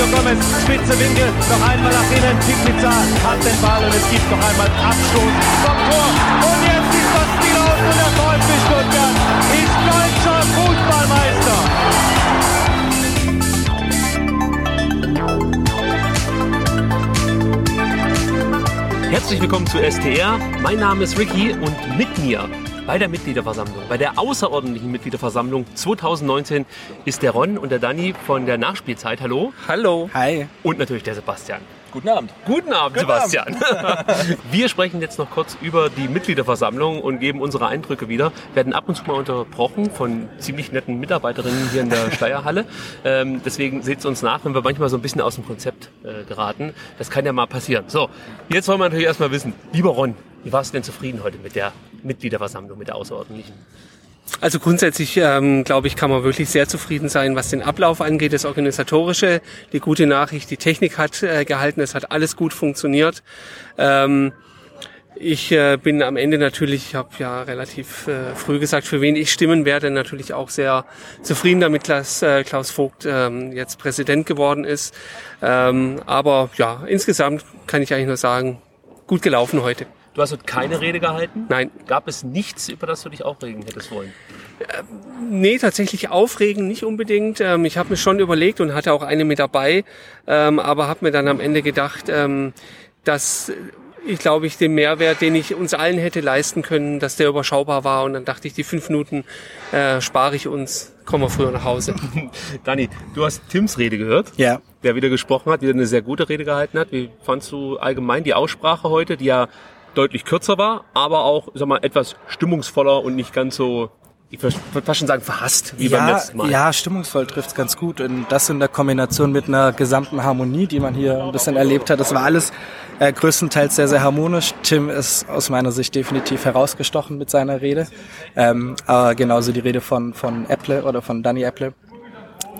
Mario Gomez, spitze Winkel, noch einmal nach innen. Pizza hat den Ball und es gibt noch einmal Abstoß vom Tor. Und jetzt ist das Spiel aus und der VfB Stuttgart ist deutscher Fußballmeister. Herzlich willkommen zu STR. Mein Name ist Ricky und mit mir bei der Mitgliederversammlung, bei der außerordentlichen Mitgliederversammlung 2019 ist der Ron und der Danny von der Nachspielzeit. Hallo. Hallo. Hi. Und natürlich der Sebastian. Guten Abend. Guten Abend, Guten Sebastian. Abend. Wir sprechen jetzt noch kurz über die Mitgliederversammlung und geben unsere Eindrücke wieder. Wir werden ab und zu mal unterbrochen von ziemlich netten Mitarbeiterinnen hier in der Steierhalle. Ähm, deswegen seht es uns nach, wenn wir manchmal so ein bisschen aus dem Konzept äh, geraten. Das kann ja mal passieren. So, jetzt wollen wir natürlich erstmal wissen, lieber Ron, wie warst du denn zufrieden heute mit der Mitgliederversammlung, mit der außerordentlichen? Also grundsätzlich, ähm, glaube ich, kann man wirklich sehr zufrieden sein, was den Ablauf angeht, das Organisatorische. Die gute Nachricht, die Technik hat äh, gehalten, es hat alles gut funktioniert. Ähm, ich äh, bin am Ende natürlich, ich habe ja relativ äh, früh gesagt, für wen ich stimmen werde, natürlich auch sehr zufrieden damit, dass äh, Klaus Vogt ähm, jetzt Präsident geworden ist. Ähm, aber ja, insgesamt kann ich eigentlich nur sagen, gut gelaufen heute. Du hast heute keine Rede gehalten? Nein. Gab es nichts, über das du dich aufregen hättest wollen? Ähm, nee, tatsächlich aufregen nicht unbedingt. Ähm, ich habe mir schon überlegt und hatte auch eine mit dabei, ähm, aber habe mir dann am Ende gedacht, ähm, dass ich glaube ich den Mehrwert, den ich uns allen hätte leisten können, dass der überschaubar war. Und dann dachte ich, die fünf Minuten äh, spare ich uns, kommen wir früher nach Hause. Dani, du hast Tims Rede gehört. Ja. Der wieder gesprochen hat, wieder eine sehr gute Rede gehalten hat. Wie fandst du allgemein die Aussprache heute, die ja deutlich kürzer war, aber auch, sag mal, etwas stimmungsvoller und nicht ganz so ich würde fast schon sagen, verhasst, wie ja, beim letzten Mal. Ja, stimmungsvoll trifft's ganz gut. Und das in der Kombination mit einer gesamten Harmonie, die man hier ein bisschen erlebt hat. Das war alles äh, größtenteils sehr, sehr harmonisch. Tim ist aus meiner Sicht definitiv herausgestochen mit seiner Rede. Ähm, aber genauso die Rede von, von Apple oder von Danny Apple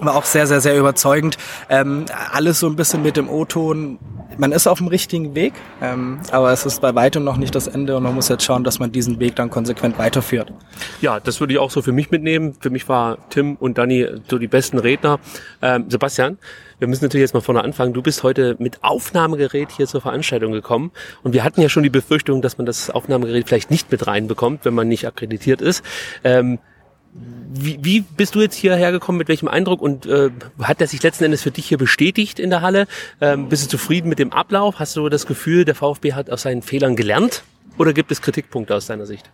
war auch sehr, sehr, sehr überzeugend. Ähm, alles so ein bisschen mit dem O-Ton. Man ist auf dem richtigen Weg, ähm, aber es ist bei weitem noch nicht das Ende und man muss jetzt schauen, dass man diesen Weg dann konsequent weiterführt. Ja, das würde ich auch so für mich mitnehmen. Für mich war Tim und Danny so die besten Redner. Ähm, Sebastian, wir müssen natürlich jetzt mal vorne anfangen. Du bist heute mit Aufnahmegerät hier zur Veranstaltung gekommen und wir hatten ja schon die Befürchtung, dass man das Aufnahmegerät vielleicht nicht mit reinbekommt, wenn man nicht akkreditiert ist. Ähm, wie, wie bist du jetzt hierher gekommen? Mit welchem Eindruck? Und äh, hat er sich letzten Endes für dich hier bestätigt in der Halle? Ähm, bist du zufrieden mit dem Ablauf? Hast du das Gefühl, der VfB hat aus seinen Fehlern gelernt? Oder gibt es Kritikpunkte aus deiner Sicht?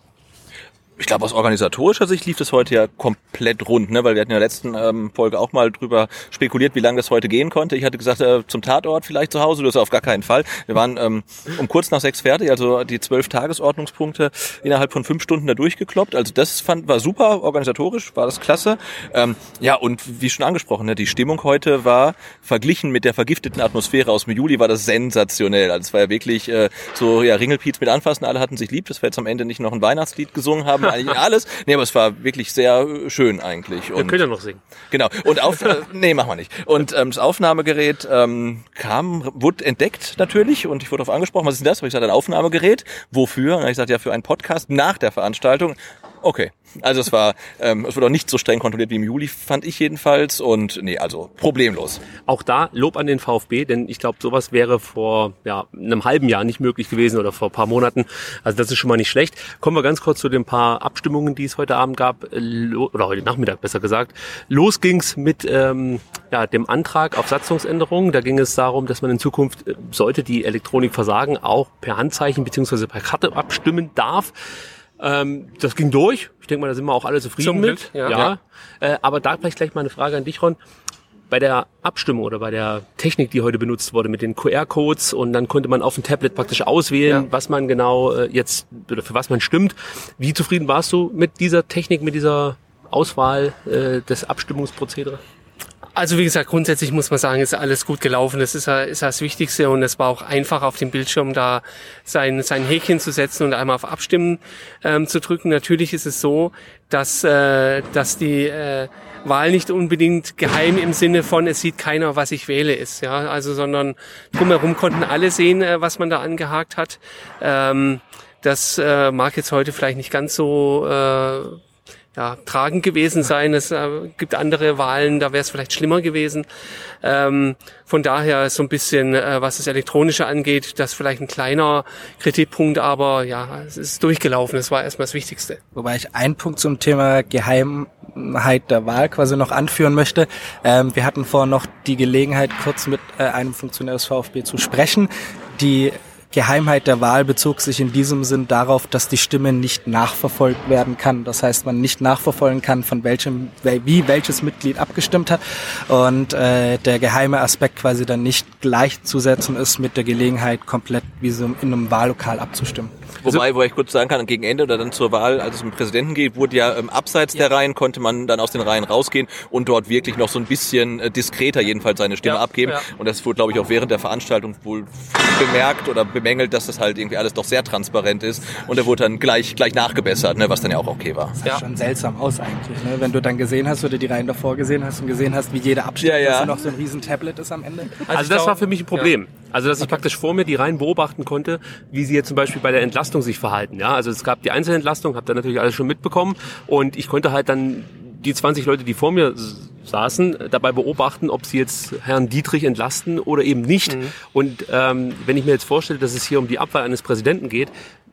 Ich glaube, aus organisatorischer Sicht lief das heute ja komplett rund, ne? weil wir hatten in der letzten ähm, Folge auch mal drüber spekuliert, wie lange das heute gehen konnte. Ich hatte gesagt, äh, zum Tatort vielleicht zu Hause, das auf gar keinen Fall. Wir waren ähm, um kurz nach sechs fertig, also die zwölf Tagesordnungspunkte innerhalb von fünf Stunden da durchgekloppt. Also das fand war super, organisatorisch war das klasse. Ähm, ja, und wie schon angesprochen, ne, die Stimmung heute war verglichen mit der vergifteten Atmosphäre aus dem Juli, war das sensationell. Also es war ja wirklich äh, so, ja, Ringelpiez mit Anfassen, alle hatten sich lieb, dass wir jetzt am Ende nicht noch ein Weihnachtslied gesungen haben eigentlich alles. Nee, aber es war wirklich sehr schön eigentlich. Und, wir können ja noch singen. Genau. Und auf, äh, nee, machen wir nicht. Und ähm, das Aufnahmegerät ähm, kam, wurde entdeckt natürlich und ich wurde darauf angesprochen, was ist denn das? Und ich sagte, ein Aufnahmegerät. Wofür? Und ich sagte, ja, für einen Podcast nach der Veranstaltung. Okay. Also es war, ähm, es wurde auch nicht so streng kontrolliert wie im Juli, fand ich jedenfalls. Und nee, also problemlos. Auch da Lob an den VfB, denn ich glaube, sowas wäre vor ja, einem halben Jahr nicht möglich gewesen oder vor ein paar Monaten. Also das ist schon mal nicht schlecht. Kommen wir ganz kurz zu den paar Abstimmungen, die es heute Abend gab, oder heute Nachmittag besser gesagt. Los ging's mit ähm, ja, dem Antrag auf Satzungsänderungen. Da ging es darum, dass man in Zukunft, äh, sollte die Elektronik versagen, auch per Handzeichen beziehungsweise per Karte abstimmen darf. Ähm, das ging durch. Ich denke mal, da sind wir auch alle zufrieden Zum mit. Glück, ja. ja. Äh, aber da vielleicht gleich mal eine Frage an dich, Ron. Bei der Abstimmung oder bei der Technik, die heute benutzt wurde mit den QR-Codes und dann konnte man auf dem Tablet praktisch auswählen, Ja. was man genau äh, jetzt oder für was man stimmt. Wie zufrieden warst du mit dieser Technik, mit dieser Auswahl äh, des Abstimmungsprozedere? Also wie gesagt, grundsätzlich muss man sagen, ist alles gut gelaufen. Das ist, ist das Wichtigste und es war auch einfach auf dem Bildschirm da sein, sein Häkchen zu setzen und einmal auf Abstimmen ähm, zu drücken. Natürlich ist es so, dass, äh, dass die äh, Wahl nicht unbedingt geheim im Sinne von es sieht keiner, was ich wähle ist, ja, also sondern drumherum konnten alle sehen, äh, was man da angehakt hat. Ähm, das äh, mag jetzt heute vielleicht nicht ganz so äh, ja, tragend gewesen sein. Es äh, gibt andere Wahlen, da wäre es vielleicht schlimmer gewesen. Ähm, von daher so ein bisschen, äh, was das Elektronische angeht, das vielleicht ein kleiner Kritikpunkt, aber ja, es ist durchgelaufen. Das war erstmal das Wichtigste. Wobei ich einen Punkt zum Thema Geheimheit der Wahl quasi noch anführen möchte. Ähm, wir hatten vorhin noch die Gelegenheit, kurz mit äh, einem Funktionär des VfB zu sprechen. Die Geheimheit der Wahl bezog sich in diesem Sinn darauf, dass die Stimme nicht nachverfolgt werden kann. Das heißt, man nicht nachverfolgen kann, von welchem, wie welches Mitglied abgestimmt hat und äh, der geheime Aspekt quasi dann nicht gleichzusetzen ist mit der Gelegenheit, komplett wie so in einem Wahllokal abzustimmen. Wobei, wo ich kurz sagen kann, gegen Ende oder dann zur Wahl, als es um den Präsidenten geht, wurde ja ähm, abseits der Reihen, konnte man dann aus den Reihen rausgehen und dort wirklich noch so ein bisschen äh, diskreter jedenfalls seine Stimme Ja, abgeben. ja. Und das wurde, glaube ich, auch während der Veranstaltung wohl bemerkt oder bemängelt, dass das halt irgendwie alles doch sehr transparent ist. Und er wurde dann gleich, gleich nachgebessert, ne, was dann ja auch okay war. sah schon seltsam aus eigentlich, ne? wenn du dann gesehen hast oder die Reihen davor gesehen hast und gesehen hast, wie jeder abstimmt, Ja, ja. noch so ein riesen Tablet ist am Ende. Also, ich das glaub- war für mich ein Problem. Also dass ich praktisch vor mir die Reihen beobachten konnte, wie sie jetzt zum Beispiel bei der Entlastung sich verhalten. Ja, also es gab die Einzelentlastung, habe da natürlich alles schon mitbekommen und ich konnte halt dann die 20 Leute, die vor mir saßen, dabei beobachten, ob sie jetzt Herrn Dietrich entlasten oder eben nicht. Und ähm, wenn ich mir jetzt vorstelle, dass es hier um die Abwahl eines Präsidenten geht,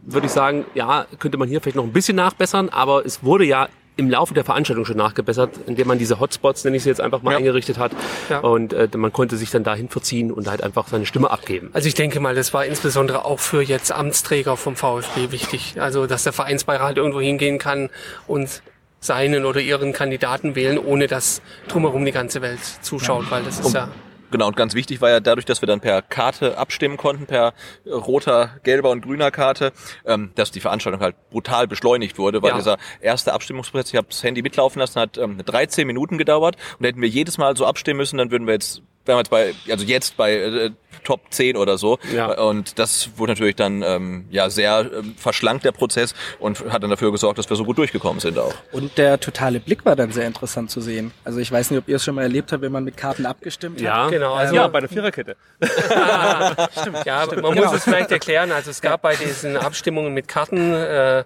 würde ich sagen, ja, könnte man hier vielleicht noch ein bisschen nachbessern, aber es wurde ja im Laufe der Veranstaltung schon nachgebessert, indem man diese Hotspots, nenne ich sie jetzt einfach mal, Ja. eingerichtet hat. Ja. Und äh, man konnte sich dann dahin verziehen und halt einfach seine Stimme abgeben. Also ich denke mal, das war insbesondere auch für jetzt Amtsträger vom VfB wichtig. Also dass der Vereinsbeirat irgendwo hingehen kann und seinen oder ihren Kandidaten wählen, ohne dass drumherum die ganze Welt zuschaut, weil das ist ja Genau, und ganz wichtig war ja dadurch, dass wir dann per Karte abstimmen konnten, per roter, gelber und grüner Karte, ähm, dass die Veranstaltung halt brutal beschleunigt wurde, weil Ja. dieser erste Abstimmungsprozess, ich habe das Handy mitlaufen lassen, hat ähm, 13 Minuten gedauert und hätten wir jedes Mal so abstimmen müssen, dann würden wir jetzt jetzt bei, also jetzt bei äh, Top 10 oder so. Ja. Und das wurde natürlich dann ähm, ja sehr ähm, verschlankt, der Prozess, und hat dann dafür gesorgt, dass wir so gut durchgekommen sind auch. Und der totale Blick war dann sehr interessant zu sehen. Also ich weiß nicht, ob ihr es schon mal erlebt habt, wenn man mit Karten abgestimmt Ja, hat. Genau, also- ja, bei der Viererkette. Ja, man muss es vielleicht erklären. Also es gab bei diesen Abstimmungen mit Karten, äh,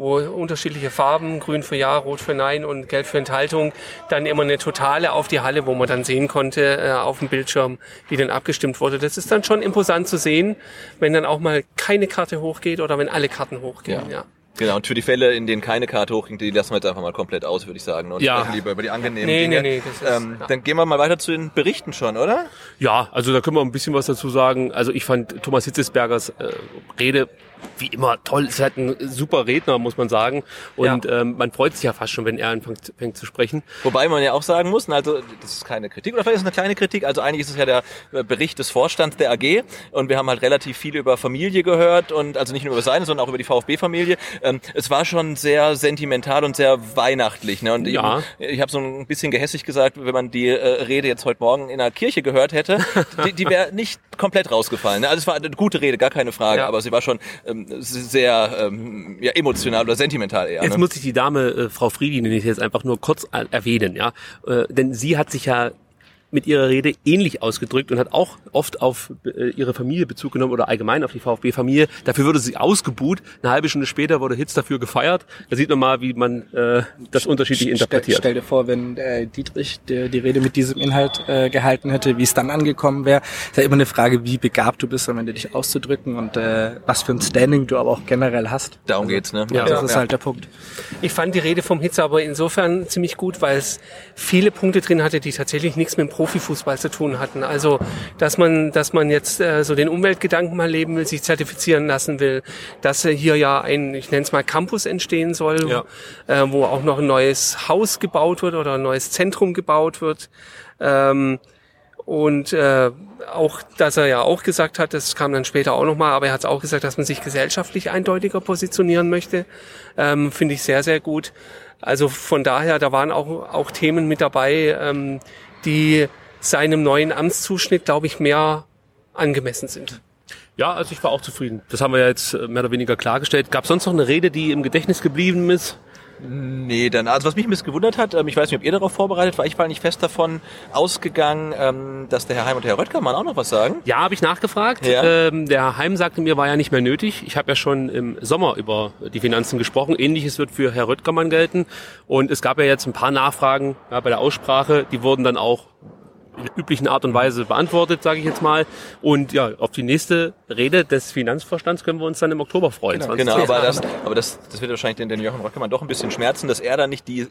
wo unterschiedliche Farben, grün für Ja, rot für Nein und gelb für Enthaltung, dann immer eine totale auf die Halle, wo man dann sehen konnte äh, auf dem Bildschirm, wie dann abgestimmt wurde. Das ist dann schon imposant zu sehen, wenn dann auch mal keine Karte hochgeht oder wenn alle Karten hochgehen. Ja. Genau, und für die Fälle, in denen keine Karte hochging, die lassen wir jetzt einfach mal komplett aus, würde ich sagen. Und Ja. sprechen lieber über die angenehmen Nee, Dinge. nee, nee, das ist- ähm, ja. Dann gehen wir mal weiter zu den Berichten schon, oder? Ja, also da können wir ein bisschen was dazu sagen. Also ich fand Thomas Hitzesbergers äh, Rede wie immer toll. Ist halt ein super Redner, muss man sagen. Und ähm, man freut sich ja fast schon, wenn er anfängt, fängt zu sprechen. Wobei man ja auch sagen muss, also das ist keine Kritik, oder vielleicht ist es eine kleine Kritik, also eigentlich ist es ja der äh, Bericht des Vorstands der AG und wir haben halt relativ viel über Familie gehört und also nicht nur über seine, sondern auch über die VfB-Familie. Ähm, es war schon sehr sentimental und sehr weihnachtlich. Ne? Und Ja. ich, ich habe so ein bisschen gehässig gesagt, wenn man die äh, Rede jetzt heute Morgen in einer Kirche gehört hätte, die, die wäre nicht komplett rausgefallen. Ne? Also es war eine gute Rede, gar keine Frage, Ja. aber sie war schon ähm, sehr ähm, ja, emotional oder sentimental eher. Jetzt ne? muss ich die Dame, äh, Frau Friedi, nenne ich jetzt einfach nur kurz äh, erwähnen, ja. Äh, denn sie hat sich ja mit ihrer Rede ähnlich ausgedrückt und hat auch oft auf äh, ihre Familie Bezug genommen oder allgemein auf die VfB-Familie. Dafür wurde sie ausgebuht. Eine halbe Stunde später wurde Hitz dafür gefeiert. Da sieht man mal, wie man äh, das unterschiedlich interpretiert. Stell, stell dir vor, wenn äh, Dietrich die, die Rede mit diesem Inhalt äh, gehalten hätte, wie es dann angekommen wäre. Ist ja immer eine Frage, wie begabt du bist, am Ende dich auszudrücken und äh, was für ein Standing du aber auch generell hast. Darum geht's, ne? Ja, das ist halt der Punkt. Ich fand die Rede vom Hitze aber insofern ziemlich gut, weil es viele Punkte drin hatte, die tatsächlich nichts mit dem Profifußball zu tun hatten. Also, dass man, dass man jetzt äh, so den Umweltgedanken mal leben will, sich zertifizieren lassen will, dass hier ja ein, ich nenne es mal Campus entstehen soll, Ja. äh, wo auch noch ein neues Haus gebaut wird oder ein neues Zentrum gebaut wird. Ähm, und äh, auch, dass er ja auch gesagt hat, das kam dann später auch nochmal, aber er hat es auch gesagt, dass man sich gesellschaftlich eindeutiger positionieren möchte. Ähm, Finde ich sehr, sehr gut. Also von daher, da waren auch, auch Themen mit dabei, ähm, die seinem neuen Amtszuschnitt, glaube ich, mehr angemessen sind. Ja, also ich war auch zufrieden. Das haben wir ja jetzt äh, mehr oder weniger klargestellt. Gab es sonst noch eine Rede, die im Gedächtnis geblieben ist? Nee, dann, also was mich ein bisschen gewundert hat, ähm, ich weiß nicht, ob ihr darauf vorbereitet war, ich war nicht fest davon ausgegangen, ähm, dass der Herr Heim und der Herr Röttgermann auch noch was sagen. Ja, habe ich nachgefragt. Ja. Ähm, der Herr Heim sagte mir, war ja nicht mehr nötig. Ich habe ja schon im Sommer über die Finanzen gesprochen. Ähnliches wird für Herr Röttgermann gelten. Und es gab ja jetzt ein paar Nachfragen ja, bei der Aussprache. Die wurden dann auch in der üblichen Art und Weise beantwortet, sage ich jetzt mal. Und ja, auf die nächste Rede des Finanzvorstands können wir uns dann im Oktober freuen. Genau, aber das, aber das, das wird wahrscheinlich den, den Jochen Röttgermann doch ein bisschen schmerzen, dass er dann nicht die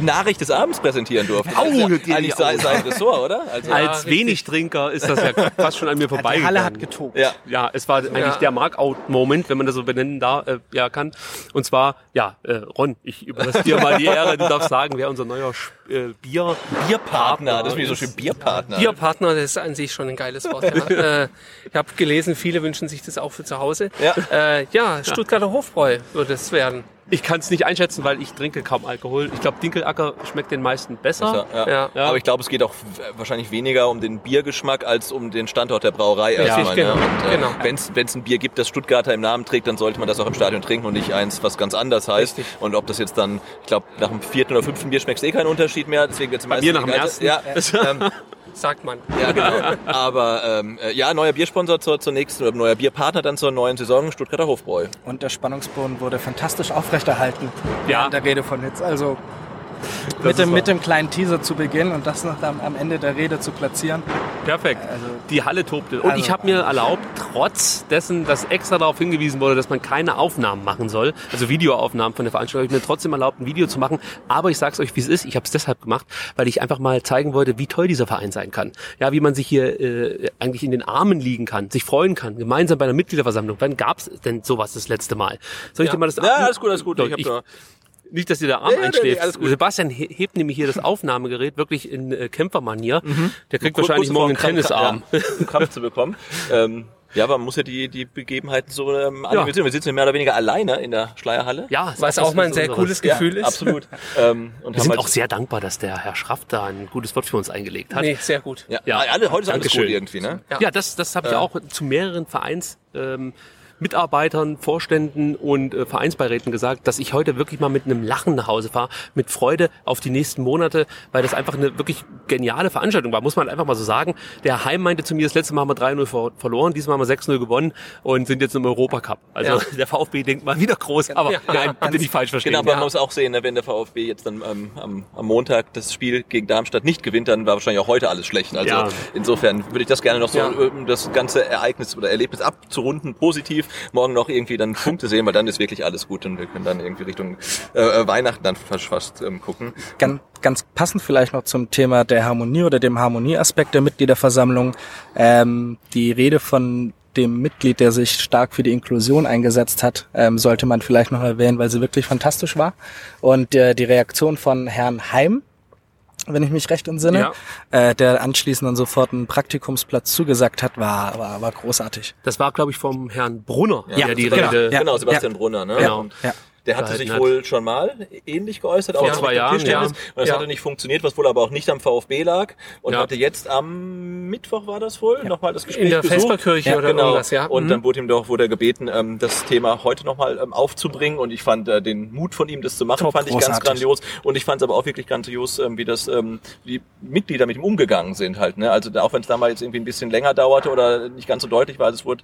Nachricht des Abends präsentieren durfte. Au, das ist ja eigentlich sein, sein Ressort, oder? Also, Als Wenigtrinker ist das ja fast schon an mir vorbei. Die Halle hat getobt. ja. Ja, es war eigentlich Ja. der Markout-Moment, wenn man das so benennen da, äh, ja, kann. Und zwar, ja, äh, Ron, ich überlasse dir mal die Ehre. Du darfst sagen, wer unser neuer Sch- äh, Bier Bierpartner, das ist wie so schön Bierpartner. Bierpartner, das ist an sich schon ein geiles Wort. Ja. äh, ich habe gelesen, viele wünschen sich das auch für zu Hause. Ja. Äh, ja, Stuttgarter Hofbräu wird es werden. Ich kann es nicht einschätzen, weil ich trinke kaum Alkohol. Ich glaube, Dinkelacker schmeckt den meisten besser. Ja, Ja. ja. Aber ich glaube, es geht auch wahrscheinlich weniger um den Biergeschmack als um den Standort der Brauerei erstmal. genau, ne? Und, äh, genau. Wenn es ein Bier gibt, das Stuttgarter im Namen trägt, dann sollte man das auch im Stadion trinken und nicht eins, was ganz anders heißt. Richtig. Und ob das jetzt dann, ich glaube, nach dem vierten oder fünften Bier schmeckt eh keinen Unterschied mehr. Deswegen jetzt Bei mir nach dem ersten. Ja, ähm, Sagt man. ja, genau. Aber ähm, äh, ja, neuer Biersponsor zur, zur nächsten oder neuer Bierpartner dann zur neuen Saison, Stuttgarter Hofbräu. Und der Spannungsboden wurde fantastisch aufrechterhalten Ja. während der Rede von Hitz. Also mit dem, mit dem kleinen Teaser zu Beginn und das noch am, am Ende der Rede zu platzieren. Perfekt. Also- die Halle tobte. Und Also- ich habe mir erlaubt, trotz dessen, dass extra darauf hingewiesen wurde, dass man keine Aufnahmen machen soll, also Videoaufnahmen von der Veranstaltung, habe ich mir trotzdem erlaubt, ein Video zu machen. Aber ich sag's euch, wie es ist. Ich habe es deshalb gemacht, weil ich einfach mal zeigen wollte, wie toll dieser Verein sein kann. Ja, wie man sich hier äh, eigentlich in den Armen liegen kann, sich freuen kann, gemeinsam bei einer Mitgliederversammlung. Wann gab's denn sowas das letzte Mal? Soll ich dir mal das Ja, alles gut, alles gut. Ich ich- da- nicht, dass dir der Arm Nee, nee, nee, einschläft. alles gut. Sebastian he- hebt nämlich hier das Aufnahmegerät wirklich in äh, Kämpfermanier. Der kriegt wahrscheinlich morgen einen Tennisarm. Ja, einen Kampf zu bekommen. Ähm, ja, aber man muss ja die, die Begebenheiten so ähm, Ja. analysieren. Wir sitzen ja mehr oder weniger alleine in der Schleierhalle. Ja, Was das auch mal ein sehr unseres. cooles Gefühl ist. Absolut. ähm, und Wir sind halt- auch sehr dankbar, dass der Herr Schraff da ein gutes Wort für uns eingelegt hat. Nee, sehr gut. Ja, Ja. alle, heute ist alles Dankeschön. gut irgendwie, ne? Ja, das, das habe ich auch zu mehreren Vereins. Ähm, Mitarbeitern, Vorständen und äh, Vereinsbeiräten gesagt, dass ich heute wirklich mal mit einem Lachen nach Hause fahre, mit Freude auf die nächsten Monate, weil das einfach eine wirklich geniale Veranstaltung war, muss man einfach mal so sagen. Der Heim meinte zu mir, das letzte Mal haben wir 3-0 ver verloren, diesmal haben wir 6-0 gewonnen und sind jetzt im Europacup. Also Ja. der VfB denkt mal wieder groß, aber Ja. nein, bitte nicht falsch verstehen. Genau, aber man muss auch sehen, ne, wenn der VfB jetzt dann ähm, am, am Montag das Spiel gegen Darmstadt nicht gewinnt, dann war wahrscheinlich auch heute alles schlecht. Also Ja. insofern würde ich das gerne noch so, Ja. um das ganze Ereignis oder Erlebnis abzurunden, positiv, morgen noch irgendwie dann Punkte sehen, weil dann ist wirklich alles gut und wir können dann irgendwie Richtung äh, äh, Weihnachten dann fast, fast ähm, gucken. Ganz, ganz passend vielleicht noch zum Thema der Harmonie oder dem Harmonieaspekt der Mitgliederversammlung. Ähm, die Rede von dem Mitglied, der sich stark für die Inklusion eingesetzt hat, ähm, sollte man vielleicht noch erwähnen, weil sie wirklich fantastisch war. Und äh, die Reaktion von Herrn Heim, wenn ich mich recht entsinne, äh, der anschließend dann sofort einen Praktikumsplatz zugesagt hat, war, war, war großartig. Das war, glaube ich, vom Herrn Brunner, Ja, der die genau, Rede Ja. genau Sebastian Brunner. Ne? Genau. Ja. Der hatte sich hat. wohl schon mal ähnlich geäußert, Vor auch zwei Jahren, ja. Und das Ja. hatte nicht funktioniert, was wohl aber auch nicht am VfB lag. Und Ja. hatte jetzt am Mittwoch war das wohl nochmal das Gespräch In der. Vesperkirche ja, oder genau. irgendwas, ja. Und Mhm. dann wurde ihm doch wurde er gebeten, ähm, das Thema heute nochmal ähm, aufzubringen. Und ich fand äh, den Mut von ihm, das zu machen, Top, fand ich ganz grandios. Und ich fand es aber auch wirklich grandios, ähm, wie das ähm, die Mitglieder mit ihm umgegangen sind halt. Ne? Also auch wenn es damals jetzt irgendwie ein bisschen länger dauerte oder nicht ganz so deutlich war, also es wurde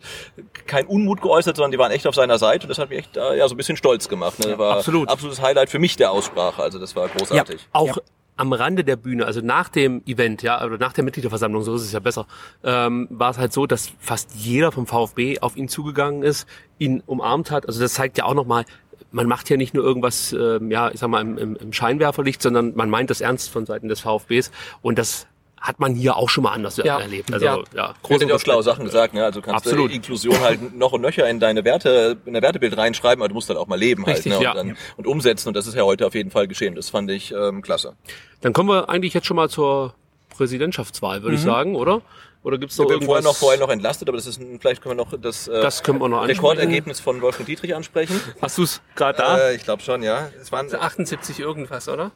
kein Unmut geäußert, sondern die waren echt auf seiner Seite. Und das hat mich echt äh, ja so ein bisschen stolz gemacht. Ne? War absolut. absolutes Highlight für mich der Aussprache. Also das war großartig. auch am Rande der Bühne, also nach dem Event, ja, oder nach der Mitgliederversammlung, so ist es ja besser, ähm, war es halt so, dass fast jeder vom VfB auf ihn zugegangen ist, ihn umarmt hat. Also das zeigt ja auch nochmal, man macht ja nicht nur irgendwas, ähm, ja, ich sag mal, im, im, im Scheinwerferlicht, sondern man meint das ernst von Seiten des VfBs. Und das hat man hier auch schon mal anders Ja. erlebt. Also Ja. ja, Du hast großen ja auch schlaue. Sachen gesagt, ne? Also kannst Absolut. du Inklusion halt noch und nöcher in deine Werte, in dein Wertebild reinschreiben, aber du musst halt auch mal leben Richtig, halt, ne? ja. Und, dann, und umsetzen. Und das ist ja heute auf jeden Fall geschehen. Das fand ich ähm, klasse. Dann kommen wir eigentlich jetzt schon mal zur Präsidentschaftswahl, würde ich sagen, oder? Oder gibt's noch Wir haben irgendwas? vorher noch, vorher noch entlastet, aber das ist ein, vielleicht können wir noch das, äh, Das können wir noch ansprechen. Rekordergebnis von Wolfgang Dietrich ansprechen. Hast du es gerade da? Äh, ich glaube schon, ja. Es waren 78 irgendwas, oder?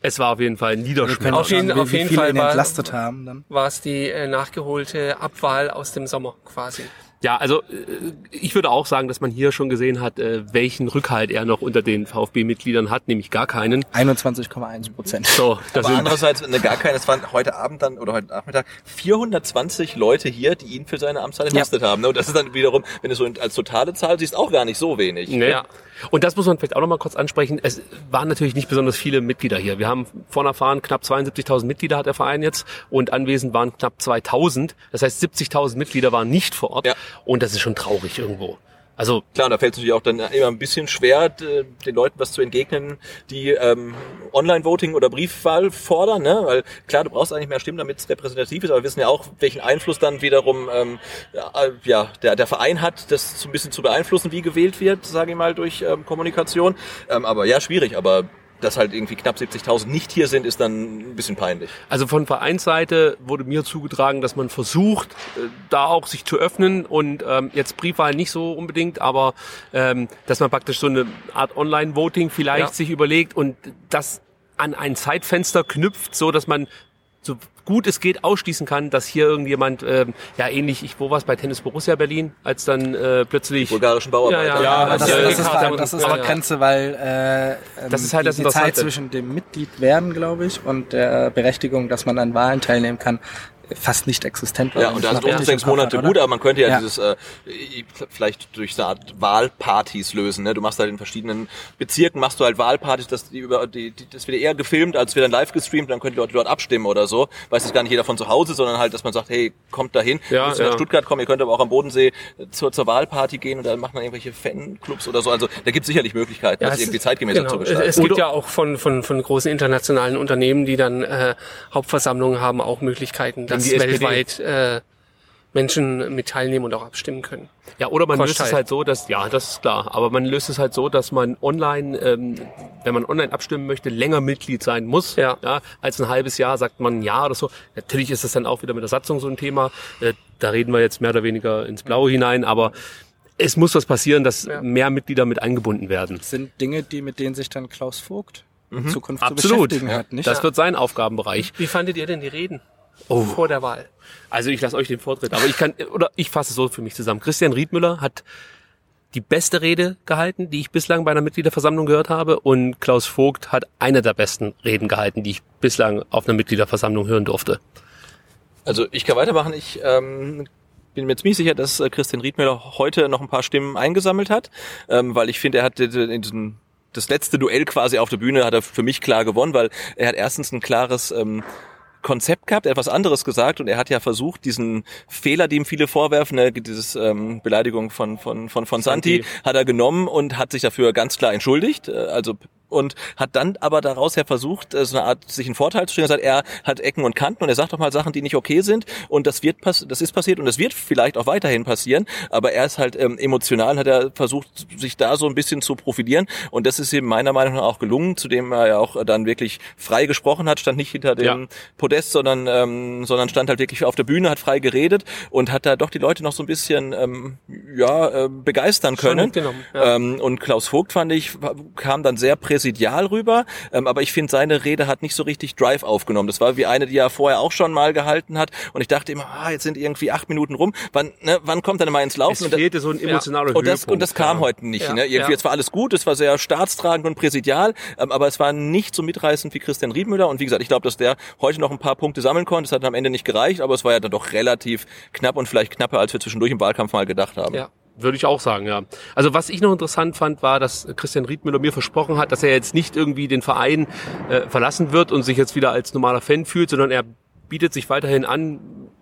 Es war auf jeden Fall ein Wir Niederschlag. können Auf jeden- auf jeden Fall war- entlastet haben. Dann. War es die äh, nachgeholte Abwahl aus dem Sommer quasi. Ja, also äh, ich würde auch sagen, dass man hier schon gesehen hat, äh, welchen Rückhalt er noch unter den VfB-Mitgliedern hat, nämlich gar keinen. 21,1 Prozent. So, das aber andererseits ne, gar keine, es waren heute Abend dann oder heute Nachmittag 420 Leute hier, die ihn für seine Amtszeit entlastet haben. Ne? Und das ist dann wiederum, wenn du so als totale Zahl siehst, auch gar nicht so wenig. Ne? Ja. Und das muss man vielleicht auch noch mal kurz ansprechen. Es waren natürlich nicht besonders viele Mitglieder hier. Wir haben vorne erfahren, knapp 72.000 Mitglieder hat der Verein jetzt und anwesend waren knapp 2.000. Das heißt, 70.000 Mitglieder waren nicht vor Ort. Ja. Und das ist schon traurig irgendwo. Also Klar, da fällt es natürlich auch dann immer ein bisschen schwer, den Leuten was zu entgegnen, die ähm, Online-Voting oder Briefwahl fordern, ne? Weil klar, du brauchst eigentlich mehr Stimmen, damit es repräsentativ ist, aber wir wissen ja auch, welchen Einfluss dann wiederum ähm, ja, ja, der, der Verein hat, das so ein bisschen zu beeinflussen, wie gewählt wird, sage ich mal, durch ähm, Kommunikation. Ähm, aber ja, schwierig, aber dass halt irgendwie knapp 70.000 nicht hier sind, ist dann ein bisschen peinlich. Also von Vereinsseite wurde mir zugetragen, dass man versucht, äh, da auch sich zu öffnen und ähm, jetzt Briefwahl nicht so unbedingt, aber ähm, dass man praktisch so eine Art Online-Voting vielleicht Ja. sich überlegt und das an ein Zeitfenster knüpft, so dass man so gut es geht ausschließen kann, dass hier irgendjemand, ähm, ja ähnlich, ich, wo war es bei Tennis Borussia Berlin, als dann äh, plötzlich Bulgarischen Bauarbeiter. Ja, ja, Ja, Aber das, also, das, ist, da, und- das ist ja, aber ja. Grenze, weil äh, ähm, Das ist halt das die, die Zeit zwischen dem Mitglied werden, glaube ich, und der Berechtigung, dass man an Wahlen teilnehmen kann, fast nicht existent war. Ja, und da sind richtig sechs Monate hatte, gut, aber man könnte ja, Ja. dieses äh, vielleicht durch so eine Art Wahlpartys lösen. Ne? Du machst halt in verschiedenen Bezirken machst du halt Wahlpartys, dass die über die, die das wird eher gefilmt, als wird dann live gestreamt, dann können die Leute dort abstimmen oder so. Weiß jetzt gar nicht jeder von zu Hause, sondern halt, dass man sagt, hey, kommt dahin, Ja, ihr müsst nach ja. Stuttgart kommen, ihr könnt aber auch am Bodensee zur, zur Wahlparty gehen und dann macht man irgendwelche Fanclubs oder so. Also da gibt es sicherlich Möglichkeiten, das es- irgendwie zeitgemäßer genau. zu gestalten. Es gibt ja auch von, von, von großen internationalen Unternehmen, die dann äh, Hauptversammlungen haben, auch Möglichkeiten, dass die SPD. weltweit äh, Menschen mit teilnehmen und auch abstimmen können. Ja, oder man Kostet löst es halt. so, dass, ja, das ist klar, aber man löst es halt so, dass man online, ähm, wenn man online abstimmen möchte, länger Mitglied sein muss. Ja. als ein halbes Jahr sagt man ja oder so. Natürlich ist das dann auch wieder mit der Satzung so ein Thema. Äh, da reden wir jetzt mehr oder weniger ins Blaue hinein, aber es muss was passieren, dass Ja. mehr Mitglieder mit eingebunden werden. Das sind Dinge, die mit denen sich dann Klaus Vogt in Zukunft zu Absolut. beschäftigen hat, nicht? Das wird sein Aufgabenbereich. Wie fandet ihr denn die Reden Oh. vor der Wahl? Also ich lasse euch den Vortritt, aber ich kann oder ich fasse es so für mich zusammen. Christian Riedmüller hat die beste Rede gehalten, die ich bislang bei einer Mitgliederversammlung gehört habe und Klaus Vogt hat eine der besten Reden gehalten, die ich bislang auf einer Mitgliederversammlung hören durfte. Also ich kann weitermachen. Ich ähm, bin mir ziemlich sicher, dass äh, Christian Riedmüller heute noch ein paar Stimmen eingesammelt hat, ähm, weil ich finde, er hat in diesen das letzte Duell quasi auf der Bühne hat er für mich klar gewonnen, weil er hat erstens ein klares ähm, Konzept gehabt, er hat was anderes gesagt und er hat ja versucht, diesen Fehler, die ihm viele vorwerfen, ne, dieses ähm, Beleidigung von von von von Santi, Santi. hat er genommen und hat sich dafür ganz klar entschuldigt. Äh, Also und hat dann aber daraus ja versucht, äh, so eine Art sich einen Vorteil zu stellen. Er sagt, er hat Ecken und Kanten und er sagt doch mal Sachen, die nicht okay sind und das wird pass das ist passiert und das wird vielleicht auch weiterhin passieren, aber er ist halt ähm, emotional, hat er versucht, sich da so ein bisschen zu profilieren und das ist ihm meiner Meinung nach auch gelungen, zu dem er ja auch dann wirklich frei gesprochen hat, stand nicht hinter dem ja. Podest, sondern ähm, sondern stand halt wirklich auf der Bühne, hat frei geredet und hat da doch die Leute noch so ein bisschen ähm, ja äh, begeistern können. Ja. Ähm, und Klaus Vogt fand ich kam dann sehr präsidial rüber, ähm, aber ich finde seine Rede hat nicht so richtig Drive aufgenommen. Das war wie eine, die er vorher auch schon mal gehalten hat und ich dachte immer, ah, jetzt sind irgendwie acht Minuten rum. Wann ne, wann kommt er denn mal ins Laufen? Es fehlte so ein emotionaler ja. und das, und das kam ja. heute nicht. Ne? Irgendwie jetzt war alles gut, es war sehr staatstragend und präsidial, ähm, aber es war nicht so mitreißend wie Christian Riedmüller und wie gesagt, ich glaube, dass der heute noch ein paar Punkte sammeln konnte. Es hat am Ende nicht gereicht, aber es war ja dann doch relativ knapp und vielleicht knapper, als wir zwischendurch im Wahlkampf mal gedacht haben. Ja. Würde ich auch sagen, ja. Also was ich noch interessant fand, war, dass Christian Riedmüller mir versprochen hat, dass er jetzt nicht irgendwie den Verein äh, verlassen wird und sich jetzt wieder als normaler Fan fühlt, sondern er bietet sich weiterhin an,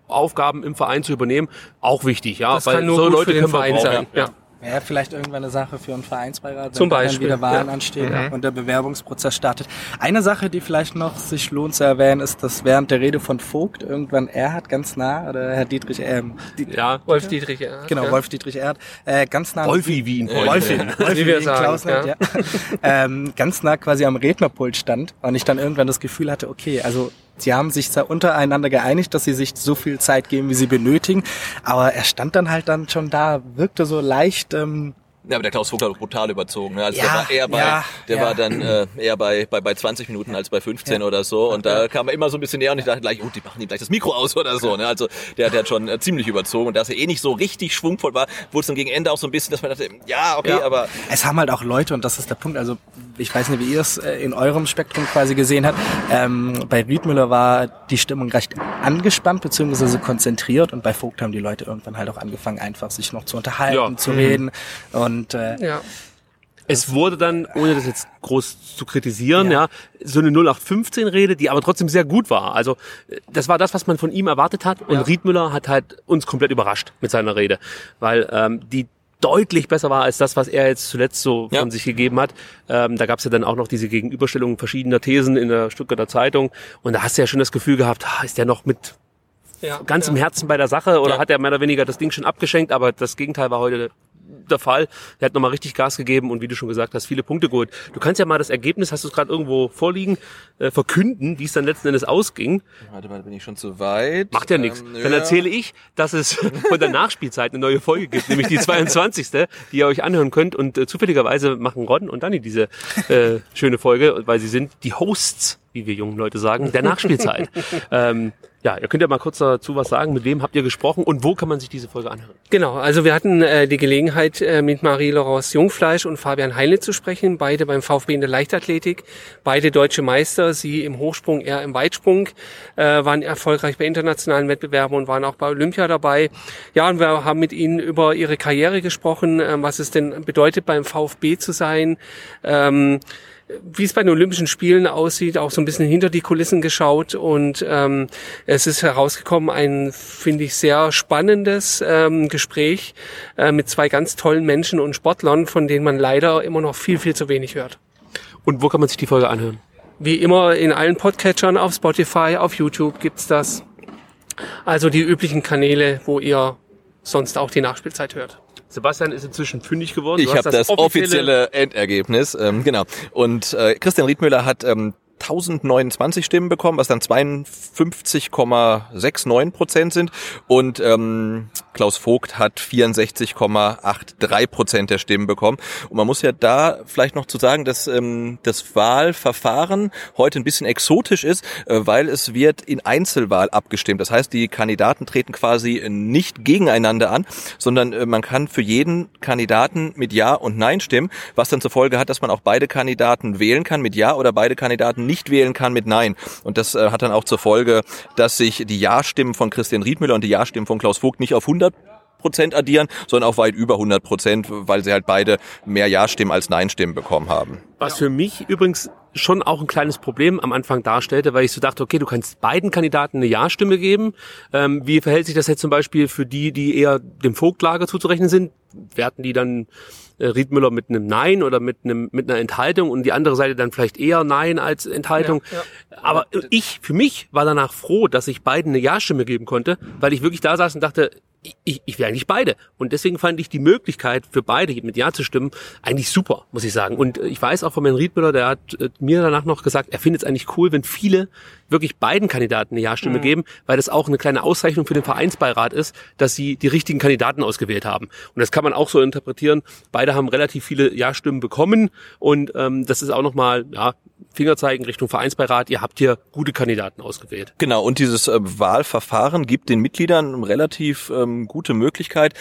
Aufgaben im Verein zu übernehmen. Auch wichtig, ja. Das Weil kann nur so Leute für den Verein sein. Ja. ja. Wäre vielleicht irgendwann eine Sache für einen Vereinsbeirat, Zum Beispiel, dann wieder Wahlen ja. anstehen mhm. und der Bewerbungsprozess startet. Eine Sache, die vielleicht noch sich lohnt zu erwähnen, ist, dass während der Rede von Vogt irgendwann Erhard ganz nah, oder Herr Dietrich, ähm, Diet ja, Wolf Dietrich Erhard. Genau, ja. Wolf Dietrich Erhard, äh, ganz nah. Wolfi wie ihn Wolfi, Wolfi wie, wie wir sagen, Klaus nennt, ja. ja. ähm, ganz nah quasi am Rednerpult stand und ich dann irgendwann das Gefühl hatte, okay, also Sie haben sich zwar untereinander geeinigt, dass sie sich so viel Zeit geben, wie sie benötigen, aber er stand dann halt dann schon da, wirkte so leicht ähm, ja, aber der Klaus Vogt hat brutal überzogen. Ne? Also ja, der war eher bei, ja, der ja. war dann äh, eher bei, bei, bei 20 Minuten als bei 15 oder so. Und da kam er immer so ein bisschen näher und ich dachte gleich, oh, die machen ihm gleich das Mikro aus oder so. Ne? Also der, der hat schon äh, ziemlich überzogen. Und dass er eh nicht so richtig schwungvoll war, wurde es dann gegen Ende auch so ein bisschen, dass man dachte, ja, okay, aber... Es haben halt auch Leute, und das ist der Punkt, also ich weiß nicht, wie ihr es äh, in eurem Spektrum quasi gesehen habt, ähm, bei Riedmüller war die Stimmung recht angespannt beziehungsweise konzentriert und bei Vogt haben die Leute irgendwann halt auch angefangen, einfach sich noch zu unterhalten, ja. zu reden und äh, ja. Es wurde dann, ohne das jetzt groß zu kritisieren, ja, ja so eine 0815-Rede, die aber trotzdem sehr gut war. Also das war das, was man von ihm erwartet hat. Und ja. Riedmüller hat halt uns komplett überrascht mit seiner Rede, weil ähm, die deutlich besser war als das, was er jetzt zuletzt so ja. von sich gegeben hat. Ähm, da gab es ja dann auch noch diese Gegenüberstellung verschiedener Thesen in der Stuttgarter Zeitung. Und da hast du ja schon das Gefühl gehabt, ist der noch mit ja, ganz ja. im Herzen bei der Sache oder hat er mehr oder weniger das Ding schon abgeschenkt? Aber das Gegenteil war heute der Fall. Der hat nochmal richtig Gas gegeben und wie du schon gesagt hast, viele Punkte geholt. Du kannst ja mal das Ergebnis, hast du es gerade irgendwo vorliegen, äh, verkünden, wie es dann letzten Endes ausging. Warte mal, bin ich schon zu weit. Macht ja ähm, nichts. Dann erzähle ich, dass es von der Nachspielzeit eine neue Folge gibt, nämlich die 22. die ihr euch anhören könnt. Und äh, zufälligerweise machen Ron und Danny diese äh, schöne Folge, weil sie sind die Hosts, wie wir jungen Leute sagen, der Nachspielzeit. ähm, ja, ihr könnt ja mal kurz dazu was sagen. Mit wem habt ihr gesprochen und wo kann man sich diese Folge anhören? Genau, also wir hatten äh, die Gelegenheit, äh, mit Marie-Laurence Jungfleisch und Fabian Heinle zu sprechen, beide beim VfB in der Leichtathletik, beide deutsche Meister, sie im Hochsprung, er im Weitsprung, äh, waren erfolgreich bei internationalen Wettbewerben und waren auch bei Olympia dabei. Ja, und wir haben mit ihnen über ihre Karriere gesprochen, äh, was es denn bedeutet, beim VfB zu sein. Ähm, wie es bei den Olympischen Spielen aussieht, auch so ein bisschen hinter die Kulissen geschaut und ähm, es ist herausgekommen ein, finde ich, sehr spannendes ähm, Gespräch äh, mit zwei ganz tollen Menschen und Sportlern, von denen man leider immer noch viel, viel zu wenig hört. Und wo kann man sich die Folge anhören? Wie immer in allen Podcatchern, auf Spotify, auf YouTube gibt's das. Also die üblichen Kanäle, wo ihr sonst auch die Nachspielzeit hört. Sebastian ist inzwischen fündig geworden. Ich habe das, das, offizielle, Endergebnis, ähm, genau. Und äh, Christian Riedmüller hat ähm, 1029 Stimmen bekommen, was dann 52,69 Prozent sind. Und ähm, Klaus Vogt hat 64,83 Prozent der Stimmen bekommen. Und man muss ja da vielleicht noch zu sagen, dass ähm, das Wahlverfahren heute ein bisschen exotisch ist, äh, weil es wird in Einzelwahl abgestimmt. Das heißt, die Kandidaten treten quasi nicht gegeneinander an, sondern äh, man kann für jeden Kandidaten mit Ja und Nein stimmen, was dann zur Folge hat, dass man auch beide Kandidaten wählen kann mit Ja oder beide Kandidaten nicht wählen kann mit Nein. Und das äh, hat dann auch zur Folge, dass sich die Ja-Stimmen von Christian Riedmüller und die Ja-Stimmen von Klaus Vogt nicht auf 100 Prozent addieren, sondern auch weit über 100 Prozent, weil sie halt beide mehr Ja-Stimmen als Nein-Stimmen bekommen haben. Was für mich übrigens schon auch ein kleines Problem am Anfang darstellte, weil ich so dachte, okay, du kannst beiden Kandidaten eine Ja-Stimme geben. Ähm, wie verhält sich das jetzt zum Beispiel für die, die eher dem Vogtlager zuzurechnen sind? Werten die dann äh, Riedmüller mit einem Nein oder mit einem mit einer Enthaltung und die andere Seite dann vielleicht eher Nein als Enthaltung. Ja, ja. Aber ich für mich war danach froh, dass ich beiden eine Ja-Stimme geben konnte, weil ich wirklich da saß und dachte, ich, ich will eigentlich beide. Und deswegen fand ich die Möglichkeit für beide mit Ja zu stimmen eigentlich super, muss ich sagen. Und ich weiß auch von Herrn Riedmüller, der hat äh, mir danach noch gesagt, er findet es eigentlich cool, wenn viele wirklich beiden Kandidaten eine Ja-Stimme mhm. geben, weil das auch eine kleine Auszeichnung für den Vereinsbeirat ist, dass sie die richtigen Kandidaten ausgewählt haben. Und das kann man auch so interpretieren. Beide haben relativ viele Ja-Stimmen bekommen und ähm, das ist auch nochmal ja, Fingerzeigen Richtung Vereinsbeirat, ihr habt hier gute Kandidaten ausgewählt. Genau, und dieses äh, Wahlverfahren gibt den Mitgliedern relativ ähm, gute Möglichkeit,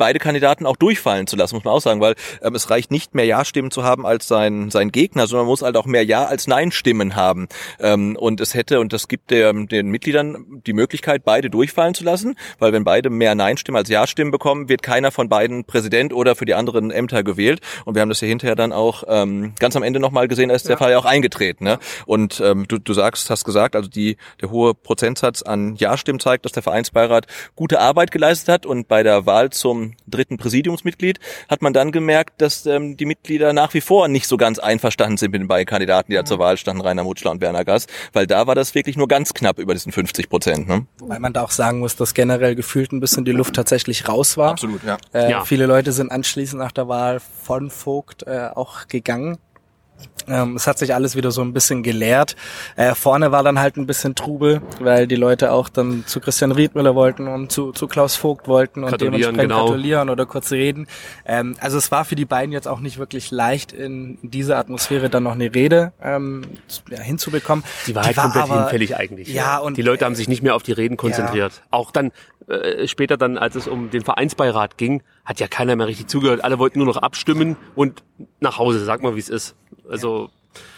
beide Kandidaten auch durchfallen zu lassen, muss man auch sagen, weil ähm, es reicht nicht mehr Ja-Stimmen zu haben als sein, sein Gegner, sondern man muss halt auch mehr Ja als Nein-Stimmen haben. Ähm, und es hätte, und das gibt der, den Mitgliedern die Möglichkeit, beide durchfallen zu lassen, weil wenn beide mehr Nein-Stimmen als Ja-Stimmen bekommen, wird keiner von beiden Präsident oder für die anderen Ämter gewählt. Und wir haben das ja hinterher dann auch ähm, ganz am Ende nochmal gesehen, da ist der Fall ja auch eingetreten. Ne? Und ähm, du, du sagst, hast gesagt, also die, der hohe Prozentsatz an Ja-Stimmen zeigt, dass der Vereinsbeirat gute Arbeit geleistet hat und bei der Wahl zum dritten Präsidiumsmitglied, hat man dann gemerkt, dass ähm, die Mitglieder nach wie vor nicht so ganz einverstanden sind mit den beiden Kandidaten, die da zur Wahl standen, Rainer Mutschler und Werner Gass, weil da war das wirklich nur ganz knapp über diesen 50 Prozent. Ne? Weil man da auch sagen muss, dass generell gefühlt ein bisschen die Luft tatsächlich raus war. Absolut, ja. Äh, ja. Viele Leute sind anschließend nach der Wahl von Vogt äh, auch gegangen. Ähm, es hat sich alles wieder so ein bisschen geleert. Äh, vorne war dann halt ein bisschen Trubel, weil die Leute auch dann zu Christian Riedmüller wollten und zu, zu Klaus Vogt wollten und dementsprechend genau. gratulieren oder kurz reden. Ähm, also es war für die beiden jetzt auch nicht wirklich leicht, in, dieser Atmosphäre dann noch eine Rede ähm, ja, hinzubekommen. Die war halt die komplett aber, hinfällig eigentlich. Ja, und die Leute haben sich nicht mehr auf die Reden konzentriert. Ja. Auch dann äh, später dann, als es um den Vereinsbeirat ging, hat ja keiner mehr richtig zugehört. Alle wollten nur noch abstimmen und nach Hause. Sag mal, wie es ist. Also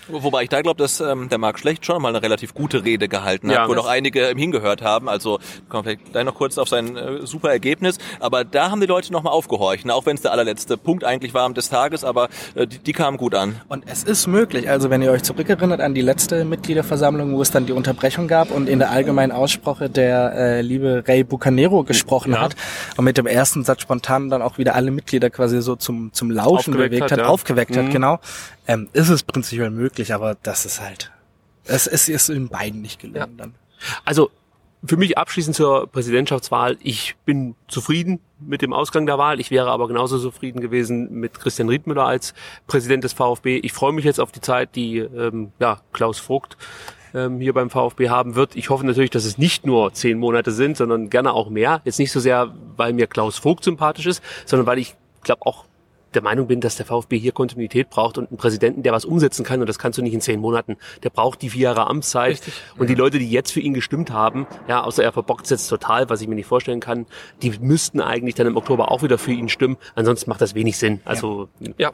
Wobei ich da glaube, dass ähm, der Marc Schlecht schon mal eine relativ gute Rede gehalten hat, ja, wo noch einige ähm, hingehört haben. Also kommen wir vielleicht gleich noch kurz auf sein äh, super Ergebnis. Aber da haben die Leute nochmal aufgehorcht, ne? auch wenn es der allerletzte Punkt eigentlich war des Tages, aber äh, die, die kamen gut an. Und es ist möglich, also wenn ihr euch zurückerinnert an die letzte Mitgliederversammlung, wo es dann die Unterbrechung gab und in der allgemeinen Aussprache der äh, liebe Ray Bucanero gesprochen ja. hat und mit dem ersten Satz spontan dann auch wieder alle Mitglieder quasi so zum, zum Lauschen bewegt hat, hat ja. aufgeweckt mhm. hat, genau, ähm, ist es prinzipiell möglich aber das ist halt, es, es ist in beiden nicht gelungen ja. dann. Also für mich abschließend zur Präsidentschaftswahl. Ich bin zufrieden mit dem Ausgang der Wahl. Ich wäre aber genauso zufrieden gewesen mit Christian Riedmüller als Präsident des VfB. Ich freue mich jetzt auf die Zeit, die ähm, ja, Klaus Vogt ähm, hier beim VfB haben wird. Ich hoffe natürlich, dass es nicht nur zehn Monate sind, sondern gerne auch mehr. Jetzt nicht so sehr, weil mir Klaus Vogt sympathisch ist, sondern weil ich glaube auch der Meinung bin, dass der VfB hier Kontinuität braucht und einen Präsidenten, der was umsetzen kann. Und das kannst du nicht in zehn Monaten. Der braucht die vier Jahre Amtszeit. Richtig. Und die Leute, die jetzt für ihn gestimmt haben, ja, außer er verbockt es jetzt total, was ich mir nicht vorstellen kann, die müssten eigentlich dann im Oktober auch wieder für ihn stimmen. Ansonsten macht das wenig Sinn. Also, ja. ja.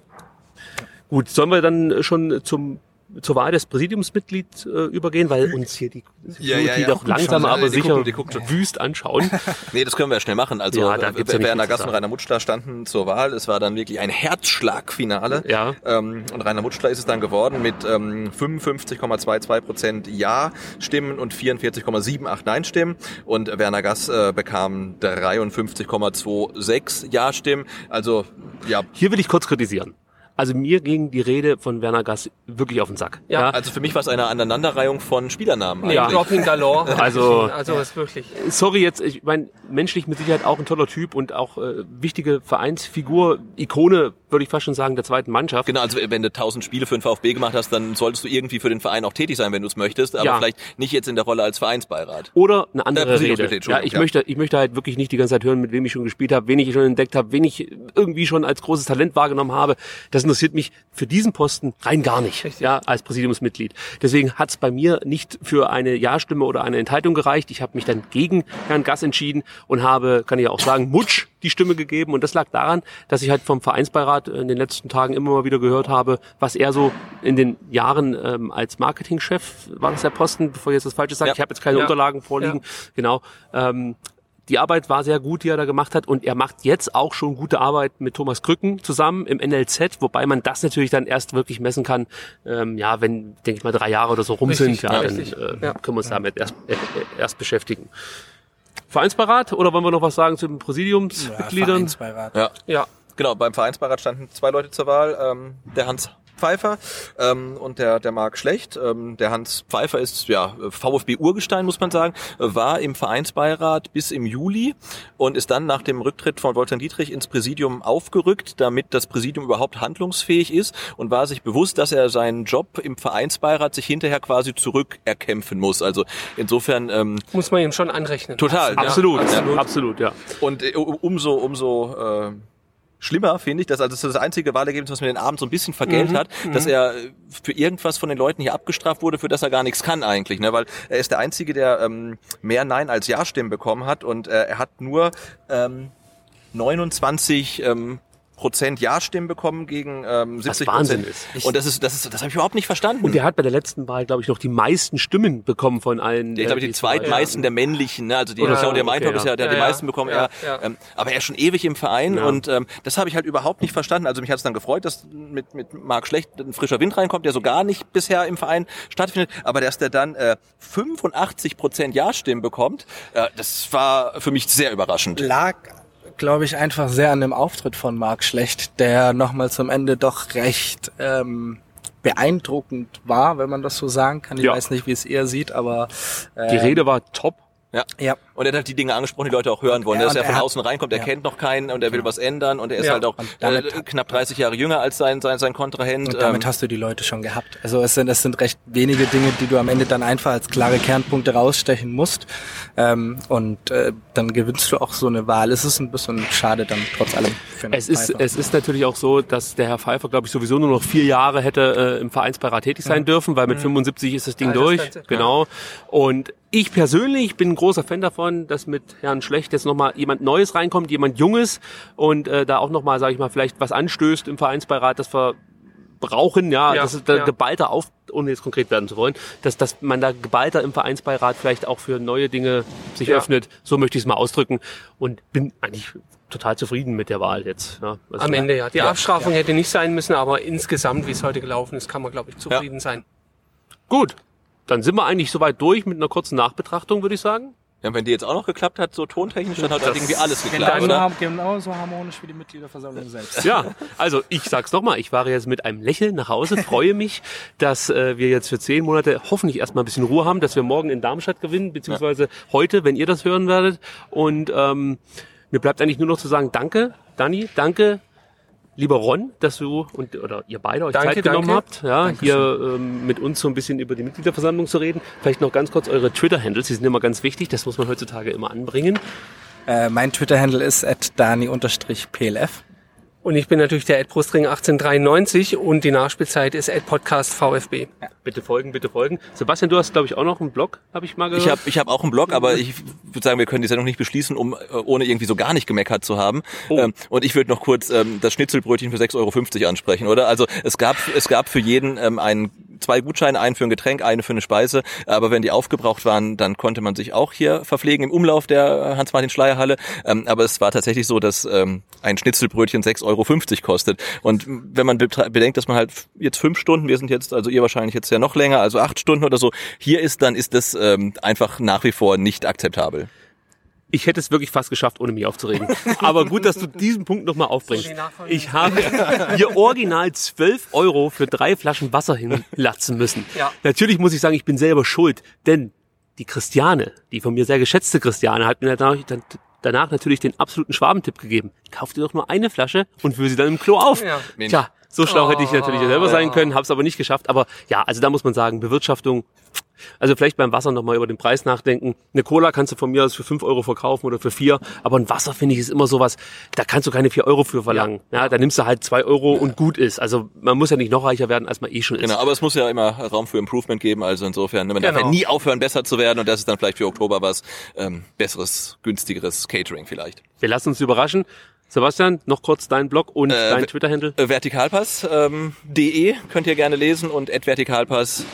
Gut, sollen wir dann schon zum zur Wahl des Präsidiumsmitglieds äh, übergehen, weil uns hier die ja, ja, ja, doch langsam schon, aber sicher gucken, gucken wüst anschauen. nee, das können wir ja schnell machen. Also ja, da äh, Werner Gass und Rainer Mutschler standen zur Wahl. Es war dann wirklich ein Herzschlagfinale. Ja. Ähm, und Rainer Mutschler ist es dann geworden mit ähm, 55,22 Prozent Ja-Stimmen und 44,78 Nein-Stimmen. Und Werner Gass äh, bekam 53,26 Ja-Stimmen. Also ja. Hier will ich kurz kritisieren. Also mir ging die Rede von Werner Gass wirklich auf den Sack. Ja, ja. also für mich war es eine Aneinanderreihung von Spielernamen. Eigentlich. Ja, Dropping Galore. Also, also ja. ist wirklich. Sorry jetzt, ich meine, menschlich mit Sicherheit auch ein toller Typ und auch äh, wichtige Vereinsfigur, Ikone, würde ich fast schon sagen, der zweiten Mannschaft. Genau, also wenn du tausend Spiele für den VfB gemacht hast, dann solltest du irgendwie für den Verein auch tätig sein, wenn du es möchtest, aber ja. vielleicht nicht jetzt in der Rolle als Vereinsbeirat. Oder eine andere äh, Rede. Ja, ich möchte, ich möchte halt wirklich nicht die ganze Zeit hören, mit wem ich schon gespielt habe, wen ich schon entdeckt habe, wen ich irgendwie schon als großes Talent wahrgenommen habe. Das interessiert mich für diesen Posten rein gar nicht, ja, als Präsidiumsmitglied. Deswegen hat es bei mir nicht für eine Ja-Stimme oder eine Enthaltung gereicht. Ich habe mich dann gegen Herrn Gass entschieden und habe, kann ich auch sagen, Mutsch die Stimme gegeben. Und das lag daran, dass ich halt vom Vereinsbeirat in den letzten Tagen immer mal wieder gehört habe, was er so in den Jahren ähm, als Marketingchef, war das der Posten, bevor ich jetzt das Falsche sage, ja. ich habe jetzt keine ja. Unterlagen vorliegen, ja. genau, ähm, die Arbeit war sehr gut, die er da gemacht hat. Und er macht jetzt auch schon gute Arbeit mit Thomas Krücken zusammen im NLZ, wobei man das natürlich dann erst wirklich messen kann, ähm, ja, wenn, denke ich mal, drei Jahre oder so rum richtig, sind, ja, dann äh, ja. können wir uns damit erst, äh, erst beschäftigen. Vereinsbeirat oder wollen wir noch was sagen zu den Präsidiumsmitgliedern? Ja, Ja. ja. Genau, beim Vereinsbeirat standen zwei Leute zur Wahl. Ähm, der Hans Pfeiffer ähm, und der, der Marc Schlecht. Ähm, der Hans Pfeiffer ist ja VfB Urgestein, muss man sagen, war im Vereinsbeirat bis im Juli und ist dann nach dem Rücktritt von Wolfgang Dietrich ins Präsidium aufgerückt, damit das Präsidium überhaupt handlungsfähig ist und war sich bewusst, dass er seinen Job im Vereinsbeirat sich hinterher quasi zurückerkämpfen muss. Also insofern ähm, muss man ihm schon anrechnen. Total, absolut, ja. absolut, absolut, ja. Und äh, umso umso äh, schlimmer, finde ich, dass also das, ist das einzige Wahlergebnis, was mir den Abend so ein bisschen vergällt mhm, hat, dass mhm. er für irgendwas von den Leuten hier abgestraft wurde, für das er gar nichts kann eigentlich, ne? weil er ist der einzige, der ähm, mehr Nein als Ja-Stimmen bekommen hat und äh, er hat nur ähm, 29 ähm, Prozent Ja-Stimmen bekommen gegen ähm, 70 Prozent. ist. Und das ist, das ist, das habe ich überhaupt nicht verstanden. Und er hat bei der letzten Wahl, glaube ich, noch die meisten Stimmen bekommen von allen. Ich glaube, die zweitmeisten der männlichen, ne? also die Oder Claudia okay, Meintorp ja. ist ja, der ja, die meisten bekommen. Ja, er, ähm, aber er ist schon ewig im Verein ja. und ähm, das habe ich halt überhaupt nicht verstanden. Also mich hat es dann gefreut, dass mit mit Marc Schlecht ein frischer Wind reinkommt, der so gar nicht bisher im Verein stattfindet, aber dass der dann äh, 85 Prozent Ja-Stimmen bekommt, äh, das war für mich sehr überraschend. Lag glaube ich, einfach sehr an dem Auftritt von Marc Schlecht, der nochmal zum Ende doch recht ähm, beeindruckend war, wenn man das so sagen kann. Ich ja. weiß nicht, wie es ihr sieht, aber äh, die Rede war top. Ja. ja. Und er hat halt die Dinge angesprochen, die Leute auch hören wollen. Ja, dass er von er außen reinkommt, er ja. kennt noch keinen und er will ja. was ändern und er ist ja. halt auch äh, knapp 30 Jahre jünger als sein, sein, sein Kontrahent. Und damit ähm, hast du die Leute schon gehabt. Also es sind, es sind recht wenige Dinge, die du am Ende dann einfach als klare Kernpunkte rausstechen musst. Ähm, und äh, dann gewinnst du auch so eine Wahl. Es ist ein bisschen schade dann trotz allem. Für es ist, es ist natürlich auch so, dass der Herr Pfeiffer, glaube ich, sowieso nur noch vier Jahre hätte äh, im Vereinsbeirat tätig sein dürfen, weil mit mhm. 75 ist das Ding durch. Das genau. Und ich persönlich bin ein großer Fan davon, dass mit Herrn Schlecht jetzt nochmal jemand Neues reinkommt, jemand Junges und äh, da auch nochmal, sage ich mal, vielleicht was anstößt im Vereinsbeirat, dass wir brauchen, ja, ja dass da ja. geballter auf, ohne jetzt konkret werden zu wollen, dass, dass man da geballter im Vereinsbeirat vielleicht auch für neue Dinge sich ja. öffnet. So möchte ich es mal ausdrücken und bin eigentlich total zufrieden mit der Wahl jetzt. Ja. Also Am Ende, ja. Die Abstrafung hätte nicht sein müssen, aber insgesamt, wie es heute gelaufen ist, kann man, glaube ich, zufrieden sein. Gut, dann sind wir eigentlich soweit durch mit einer kurzen Nachbetrachtung, würde ich sagen. Ja, wenn die jetzt auch noch geklappt hat, so tontechnisch, dann hat das irgendwie alles geklappt, genau, oder? Genauso harmonisch wie die Mitgliederversammlung selbst. Ja, also ich sag's nochmal, ich fahre jetzt mit einem Lächeln nach Hause, freue mich, dass äh, wir jetzt für zehn Monate hoffentlich erstmal ein bisschen Ruhe haben, dass wir morgen in Darmstadt gewinnen, beziehungsweise ja. heute, wenn ihr das hören werdet. Und ähm, mir bleibt eigentlich nur noch zu sagen, danke, Dani, danke, lieber Ron, dass du und oder ihr beide euch danke, Zeit genommen danke. habt, ja, Dankeschön. hier ähm, mit uns so ein bisschen über die Mitgliederversammlung zu reden. Vielleicht noch ganz kurz eure Twitter-Handles, die sind immer ganz wichtig, das muss man heutzutage immer anbringen. Äh, mein Twitter-Handle ist at dani-plf. Und ich bin natürlich der Ed Brustring 1893 und die Nachspielzeit ist Ed Podcast VfB. Ja, bitte folgen, bitte folgen. Sebastian, du hast, glaube ich, auch noch einen Blog, habe ich mal gehört. Ich habe ich hab auch einen Blog, aber ich würde sagen, wir können die Sendung nicht beschließen, um äh, ohne irgendwie so gar nicht gemeckert zu haben. Oh. Ähm, und ich würde noch kurz ähm, das Schnitzelbrötchen für 6,50 Euro ansprechen, oder? Also es gab, es gab für jeden ähm, einen zwei Gutscheine, einen für ein Getränk, eine für eine Speise. Aber wenn die aufgebraucht waren, dann konnte man sich auch hier verpflegen im Umlauf der Hans-Martin-Schleierhalle. Ähm, aber es war tatsächlich so, dass ähm, ein Schnitzelbrötchen 6,50 Euro kostet. Und wenn man bedenkt, dass man halt jetzt fünf Stunden, wir sind jetzt, also ihr wahrscheinlich jetzt ja noch länger, also acht Stunden oder so, hier ist, dann ist das ähm, einfach nach wie vor nicht akzeptabel ich hätte es wirklich fast geschafft, ohne mich aufzuregen. Aber gut, dass du diesen Punkt nochmal aufbringst. Ich habe hier original 12 Euro für drei Flaschen Wasser hinlatzen müssen. Ja. Natürlich muss ich sagen, ich bin selber schuld, denn die Christiane, die von mir sehr geschätzte Christiane, hat mir danach, danach natürlich den absoluten Schwabentipp gegeben. Kauf dir doch nur eine Flasche und fülle sie dann im Klo auf. Ja. Tja, so schlau hätte ich natürlich selber sein können, habe es aber nicht geschafft. Aber ja, also da muss man sagen, Bewirtschaftung also vielleicht beim Wasser nochmal über den Preis nachdenken. Eine Cola kannst du von mir aus für fünf Euro verkaufen oder für vier, aber ein Wasser finde ich ist immer sowas, da kannst du keine vier Euro für verlangen. Ja, ja da nimmst du halt zwei Euro ja. und gut ist. Also man muss ja nicht noch reicher werden, als man eh schon ist. Genau, aber es muss ja immer Raum für Improvement geben, also insofern, man genau. darf ja genau. nie aufhören, besser zu werden und das ist dann vielleicht für Oktober was ähm, besseres, günstigeres Catering vielleicht. Wir lassen uns überraschen. Sebastian, noch kurz dein Blog und äh, dein Twitter-Handle. Vertikalpass.de ähm, könnt ihr gerne lesen und vertikalpass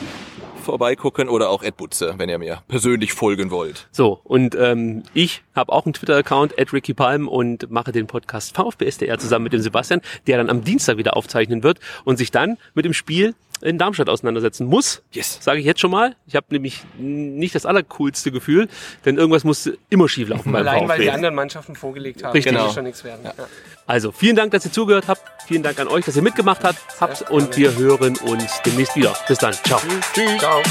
vorbeigucken oder auch Ed Butze, wenn ihr mir persönlich folgen wollt. So, und ähm, ich habe auch einen Twitter-Account, Ed Ricky Palm, und mache den Podcast VfB SDR zusammen mit dem Sebastian, der dann am Dienstag wieder aufzeichnen wird und sich dann mit dem Spiel in Darmstadt auseinandersetzen muss. Yes. Sage ich jetzt schon mal. Ich habe nämlich nicht das allercoolste Gefühl, denn irgendwas muss immer schief laufen beim Allein, weil die VfB. anderen Mannschaften vorgelegt haben. Richtig. Kann Genau. schon nichts werden. Ja. Also vielen Dank, dass ihr zugehört habt. Vielen Dank an euch, dass ihr mitgemacht habt. habt und wir hören uns demnächst wieder. Bis dann. Ciao. Ciao.